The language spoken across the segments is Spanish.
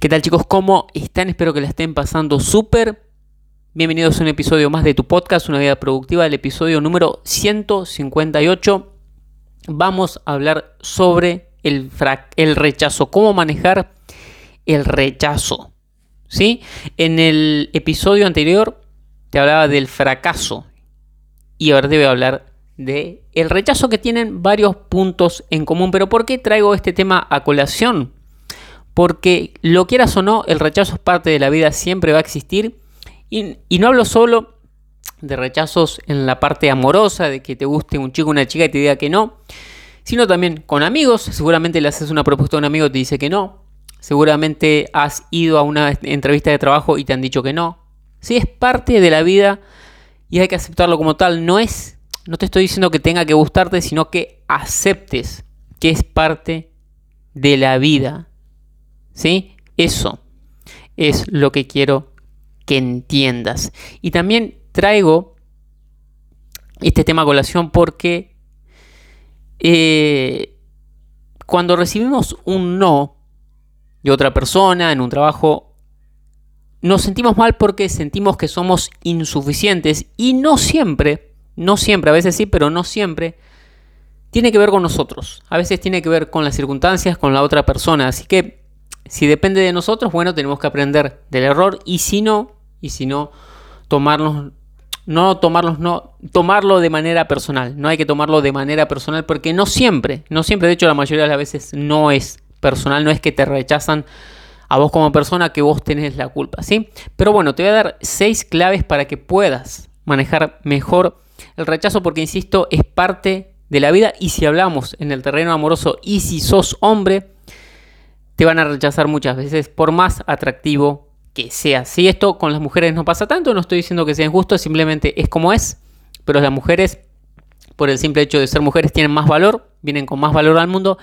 ¿Qué tal chicos? ¿Cómo están? Espero que la estén pasando súper. Bienvenidos a un episodio más de tu podcast, Una vida productiva, el episodio número 158. Vamos a hablar sobre el, el rechazo, cómo manejar el rechazo. ¿Sí? En el episodio anterior te hablaba del fracaso y ahora te voy a hablar de el rechazo que tienen varios puntos en común. Pero ¿por qué traigo este tema a colación? Porque lo quieras o no, el rechazo es parte de la vida, siempre va a existir. Y, no hablo solo de rechazos en la parte amorosa, de que te guste un chico o una chica y te diga que no, sino también con amigos. Seguramente le haces una propuesta a un amigo y te dice que no. Seguramente has ido a una entrevista de trabajo y te han dicho que no. Sí, es parte de la vida y hay que aceptarlo como tal. No es, no te estoy diciendo que tenga que gustarte, sino que aceptes que es parte de la vida. ¿Sí? Eso es lo que quiero que entiendas. Y también traigo este tema a colación porque eh, cuando recibimos un no de otra persona en un trabajo, nos sentimos mal porque sentimos que somos insuficientes y no siempre, no siempre, a veces sí, pero no siempre, tiene que ver con nosotros. A veces tiene que ver con las circunstancias, con la otra persona. Así que si depende de nosotros, bueno, tenemos que aprender del error y si no, y si no, tomarnos, no tomarlos, no, tomarlo de manera personal. No hay que tomarlo de manera personal porque no siempre, no siempre, de hecho la mayoría de las veces no es personal, no es que te rechazan a vos como persona que vos tenés la culpa, ¿sí? Pero bueno, te voy a dar seis claves para que puedas manejar mejor el rechazo porque, insisto, es parte de la vida y si hablamos en el terreno amoroso y si sos hombre, te van a rechazar muchas veces por más atractivo que sea. Si esto con las mujeres no pasa tanto, no estoy diciendo que sea injusto, simplemente es como es, pero las mujeres, por el simple hecho de ser mujeres, tienen más valor, vienen con más valor al mundo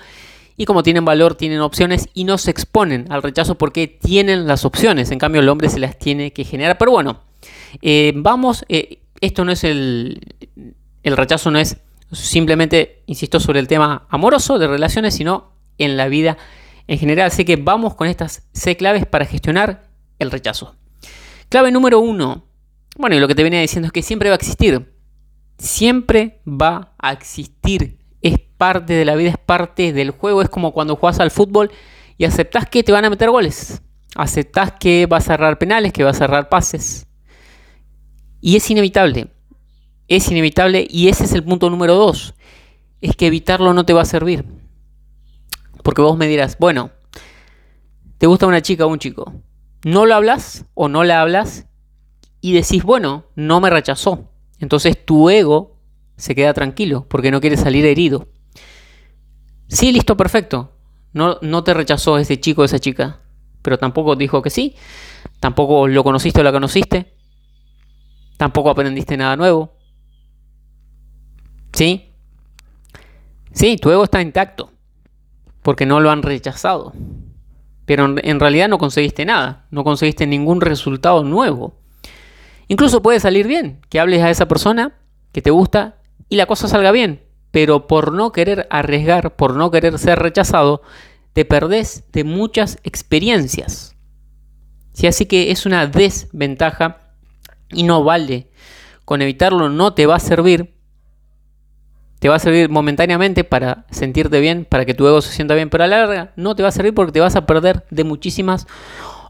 y como tienen valor, tienen opciones y no se exponen al rechazo porque tienen las opciones. En cambio, el hombre se las tiene que generar. Pero bueno, eh, vamos, eh, esto no es el, el rechazo, no es simplemente, insisto, sobre el tema amoroso de relaciones, sino en la vida en general. Así que vamos con estas seis claves para gestionar el rechazo. Clave número uno. Bueno, y lo que te venía diciendo es que siempre va a existir. Siempre va a existir. Es parte de la vida, es parte del juego. Es como cuando juegas al fútbol y aceptas que te van a meter goles. Aceptas que vas a cerrar penales, que vas a cerrar pases. Y es inevitable. Es inevitable y ese es el punto número dos. Es que evitarlo no te va a servir. Porque vos me dirás, bueno, te gusta una chica o un chico. No lo hablas o no la hablas y decís, bueno, no me rechazó. Entonces tu ego se queda tranquilo porque no quiere salir herido. Sí, listo, perfecto. No, no te rechazó ese chico o esa chica. Pero tampoco dijo que sí. Tampoco lo conociste o la conociste. Tampoco aprendiste nada nuevo. ¿Sí? Sí, tu ego está intacto porque no lo han rechazado. Pero en realidad no conseguiste nada, no conseguiste ningún resultado nuevo. Incluso puede salir bien, que hables a esa persona que te gusta y la cosa salga bien, pero por no querer arriesgar, por no querer ser rechazado, te perdés de muchas experiencias. Si así que es una desventaja y no vale. Con evitarlo no te va a servir te va a servir momentáneamente para sentirte bien, para que tu ego se sienta bien, pero a la larga no te va a servir porque te vas a perder de muchísimas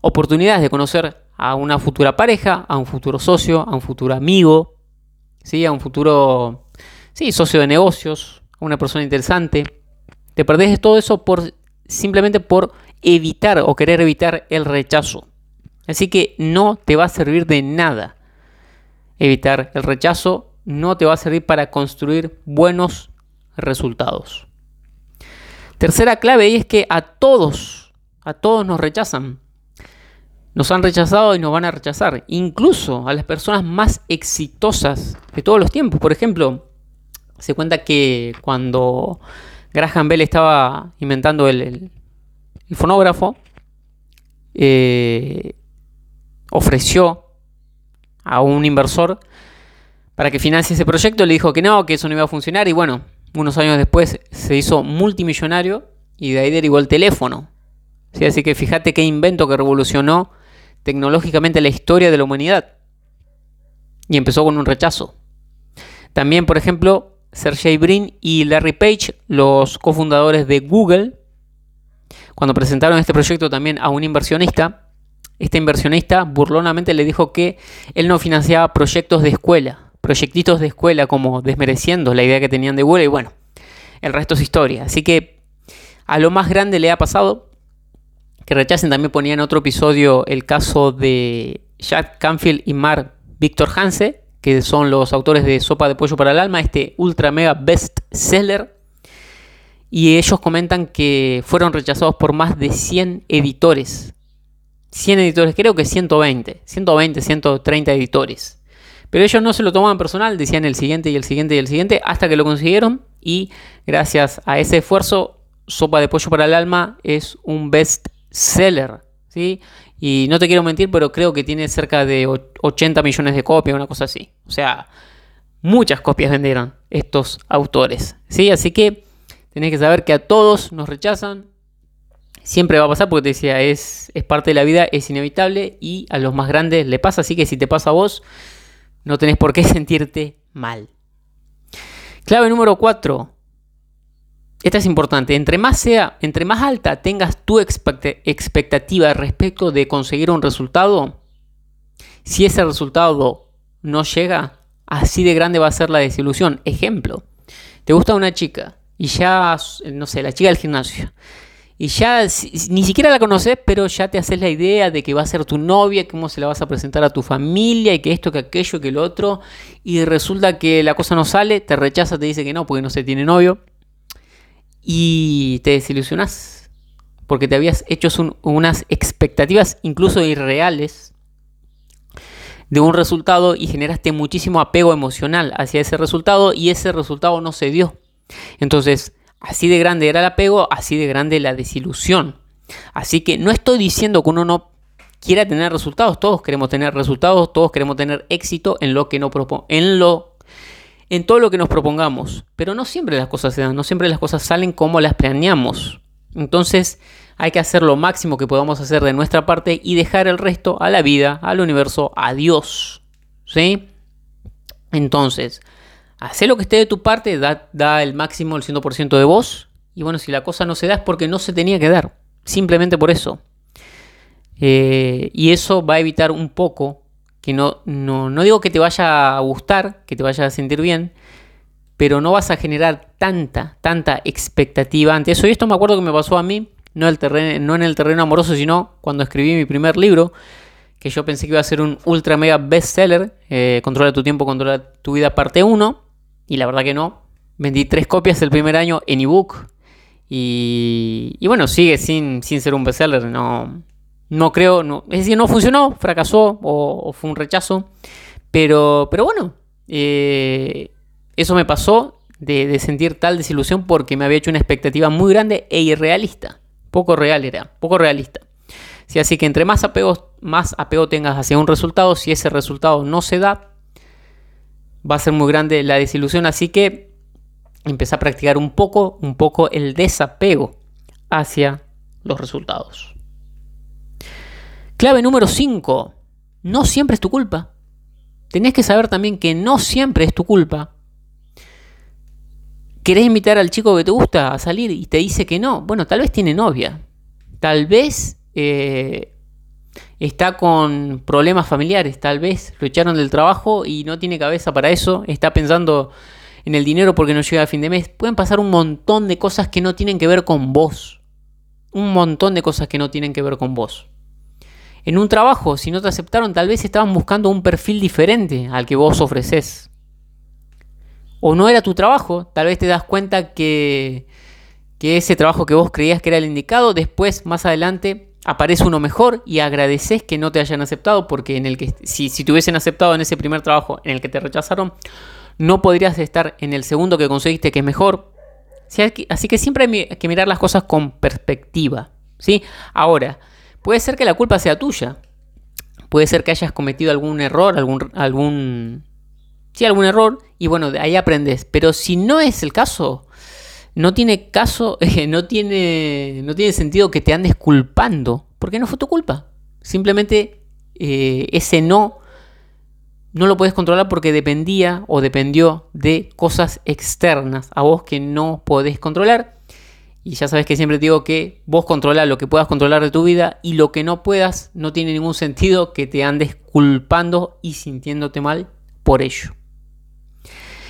oportunidades de conocer a una futura pareja, a un futuro socio, a un futuro amigo, ¿sí? a un futuro sí, socio de negocios, a una persona interesante. Te perdés de todo eso por, simplemente por evitar o querer evitar el rechazo. Así que no te va a servir de nada evitar el rechazo no te va a servir para construir buenos resultados. Tercera clave es que a todos, A todos nos rechazan. Nos han rechazado y nos van a rechazar. Incluso a las personas más exitosas de todos los tiempos. Por ejemplo, se cuenta que cuando Graham Bell estaba inventando el, fonógrafo, eh, ofreció a un inversor para que financie ese proyecto, le dijo que no, que eso no iba a funcionar y bueno, unos años después se hizo multimillonario y de ahí derivó el teléfono. ¿Sí? Así que fíjate qué invento que revolucionó tecnológicamente la historia de la humanidad. Y empezó con un rechazo. También, por ejemplo, Sergey Brin y Larry Page, los cofundadores de Google, cuando presentaron este proyecto también a un inversionista, este inversionista burlonamente le dijo que él no financiaba proyectos de escuela, proyectitos de escuela como desmereciendo la idea que tenían de Google y bueno, el resto es historia. Así que a lo más grande le ha pasado que rechacen. También ponía en otro episodio el caso de Jack Canfield y Mark Victor Hanse, que son los autores de Sopa de Pollo para el Alma, este ultra mega best seller. Y ellos comentan que fueron rechazados por más de 100 editores. 100 editores, creo que 120, 120, 130 editores. Pero ellos no se lo tomaban personal, decían el siguiente y el siguiente y el siguiente, hasta que lo consiguieron. Y gracias a ese esfuerzo, Sopa de Pollo para el Alma es un best seller, ¿sí? Y no te quiero mentir, pero creo que tiene cerca de 80 millones de copias, una cosa así. O sea, muchas copias vendieron estos autores, ¿sí? Así que tenés que saber que a todos nos rechazan. Siempre va a pasar porque te decía, es, es parte de la vida, es inevitable y a los más grandes le pasa. Así que si te pasa a vos, no tenés por qué sentirte mal. Clave número 4. Esta es importante. Entre más sea, entre más alta tengas tu expectativa respecto de conseguir un resultado, si ese resultado no llega, así de grande va a ser la desilusión. Ejemplo, te gusta una chica y ya, no sé, la chica del gimnasio. Y ya ni siquiera la conoces, pero ya te haces la idea de que va a ser tu novia, cómo se la vas a presentar a tu familia y que esto, que aquello, que lo otro. Y resulta que la cosa no sale, te rechaza, te dice que no porque no se tiene novio y te desilusionas porque te habías hecho unas expectativas incluso irreales de un resultado y generaste muchísimo apego emocional hacia ese resultado y ese resultado no se dio. Entonces, así de grande era el apego, así de grande la desilusión. Así que no estoy diciendo que uno no quiera tener resultados, todos queremos tener resultados, todos queremos tener éxito en lo que no en lo en todo lo que nos propongamos. Pero no siempre las cosas se dan, no siempre las cosas salen como las planeamos. Entonces hay que hacer lo máximo que podamos hacer de nuestra parte y dejar el resto a la vida, al universo, a Dios. ¿Sí? Entonces, hace lo que esté de tu parte, da, el máximo, el 100% de vos. Y bueno, si la cosa no se da es porque no se tenía que dar. Simplemente por eso. Eh, y eso va a evitar un poco que no, no, digo que te vaya a gustar, que te vaya a sentir bien, pero no vas a generar tanta, tanta expectativa ante eso. Y esto me acuerdo que me pasó a mí, no, el terreno, no en el terreno amoroso, sino cuando escribí mi primer libro, que yo pensé que iba a ser un ultra mega bestseller, eh, Controla tu tiempo, controla tu vida parte 1, y la verdad que no. Vendí tres copias el primer año en ebook. Y, y bueno, sigue sin, sin ser un bestseller, no, no creo, no, es decir, no funcionó, fracasó o, fue un rechazo. Pero, pero bueno, eh, eso me pasó de, sentir tal desilusión porque me había hecho una expectativa muy grande e irrealista. Poco real era, poco realista. Sí, así que entre más apego, más apego tengas hacia un resultado, si ese resultado no se da, va a ser muy grande la desilusión. Así que empecé a practicar un poco, un poco el desapego hacia los resultados. Clave número 5. No siempre es tu culpa. Tenés que saber también que no siempre es tu culpa. ¿Querés invitar al chico que te gusta a salir y te dice que no? Bueno, tal vez tiene novia. Tal vez eh, está con problemas familiares. Tal vez lo echaron del trabajo y no tiene cabeza para eso. Está pensando en el dinero porque no llega a fin de mes. Pueden pasar un montón de cosas que no tienen que ver con vos. Un montón de cosas que no tienen que ver con vos en un trabajo, si no te aceptaron, tal vez estaban buscando un perfil diferente al que vos ofreces. O no era tu trabajo, tal vez te das cuenta que, que ese trabajo que vos creías que era el indicado, después más adelante aparece uno mejor y agradeces que no te hayan aceptado porque en el que si, si te hubiesen aceptado en ese primer trabajo en el que te rechazaron, no podrías estar en el segundo que conseguiste que es mejor. Así que siempre hay que mirar las cosas con perspectiva. ¿sí? Ahora, puede ser que la culpa sea tuya. Puede ser que hayas cometido algún error, algún, algún, sí, algún error, y bueno, ahí aprendes. Pero si no es el caso, no tiene caso, no tiene, no tiene sentido que te andes culpando, porque no fue tu culpa. Simplemente eh, ese no no lo puedes controlar porque dependía o dependió de cosas externas a vos que no podés controlar. Y ya sabes que siempre digo que vos controlas lo que puedas controlar de tu vida y lo que no puedas no tiene ningún sentido que te andes culpando y sintiéndote mal por ello.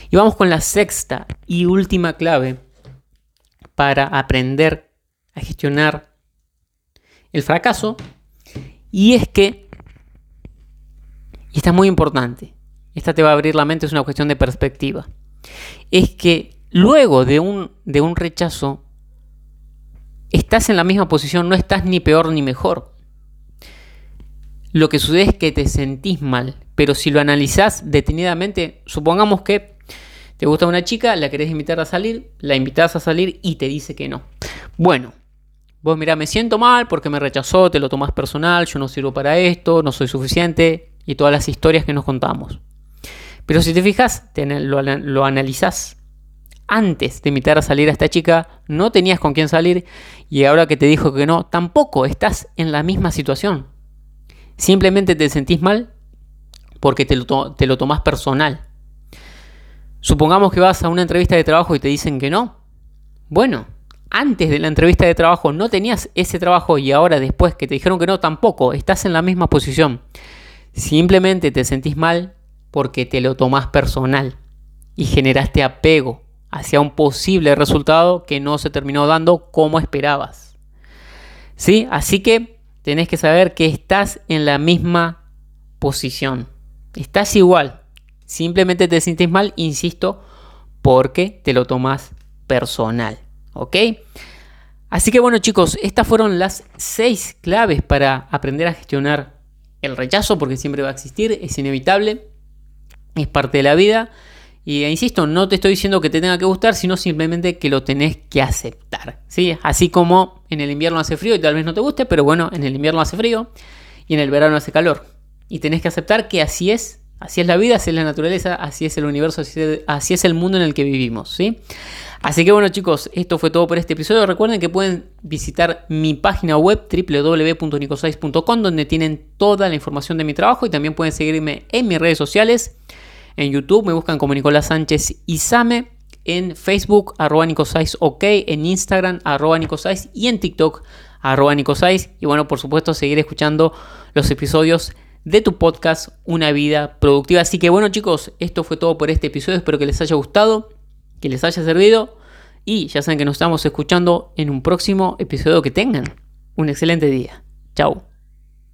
Y vamos con la sexta y última clave para aprender a gestionar el fracaso. Y es que, y esta es muy importante, esta te va a abrir la mente, es una cuestión de perspectiva, es que luego de un, de un rechazo estás en la misma posición, no estás ni peor ni mejor. Lo que sucede es que te sentís mal, pero si lo analizás detenidamente, supongamos que te gusta una chica, la querés invitar a salir, la invitas a salir y te dice que no. Bueno, vos mira, me siento mal porque me rechazó, te lo tomás personal, yo no sirvo para esto, no soy suficiente y todas las historias que nos contamos. Pero si te fijas, lo, lo analizás antes de invitar a salir a esta chica, no tenías con quién salir y ahora que te dijo que no, tampoco estás en la misma situación. Simplemente te sentís mal porque te lo, te lo tomás personal. Supongamos que vas a una entrevista de trabajo y te dicen que no. Bueno, antes de la entrevista de trabajo no tenías ese trabajo y ahora después que te dijeron que no, tampoco estás en la misma posición. Simplemente te sentís mal porque te lo tomás personal y generaste apego hacia un posible resultado que no se terminó dando como esperabas. ¿Sí? Así que tenés que saber que estás en la misma posición. Estás igual. Simplemente te sientes mal, insisto, porque te lo tomas personal. ¿Ok? Así que bueno chicos, estas fueron las seis claves para aprender a gestionar el rechazo, porque siempre va a existir, es inevitable, es parte de la vida. Y e insisto, no te estoy diciendo que te tenga que gustar, sino simplemente que lo tenés que aceptar. ¿sí? Así como en el invierno hace frío y tal vez no te guste, pero bueno, en el invierno hace frío y en el verano hace calor. Y tenés que aceptar que así es, así es la vida, así es la naturaleza, así es el universo, así es, el mundo en el que vivimos. ¿sí? Así que bueno chicos, esto fue todo por este episodio. Recuerden que pueden visitar mi página web www.nicosais.com donde tienen toda la información de mi trabajo y también pueden seguirme en mis redes sociales. En YouTube me buscan como Nicolás Sánchez Isame. En Facebook, arroba Nicosais OK. En Instagram, arroba Nicosais. Y en TikTok, arroba Nicosais. Y bueno, por supuesto, seguir escuchando los episodios de tu podcast Una Vida Productiva. Así que bueno chicos, esto fue todo por este episodio. Espero que les haya gustado, que les haya servido. Y ya saben que nos estamos escuchando en un próximo episodio. Que tengan un excelente día. Chao.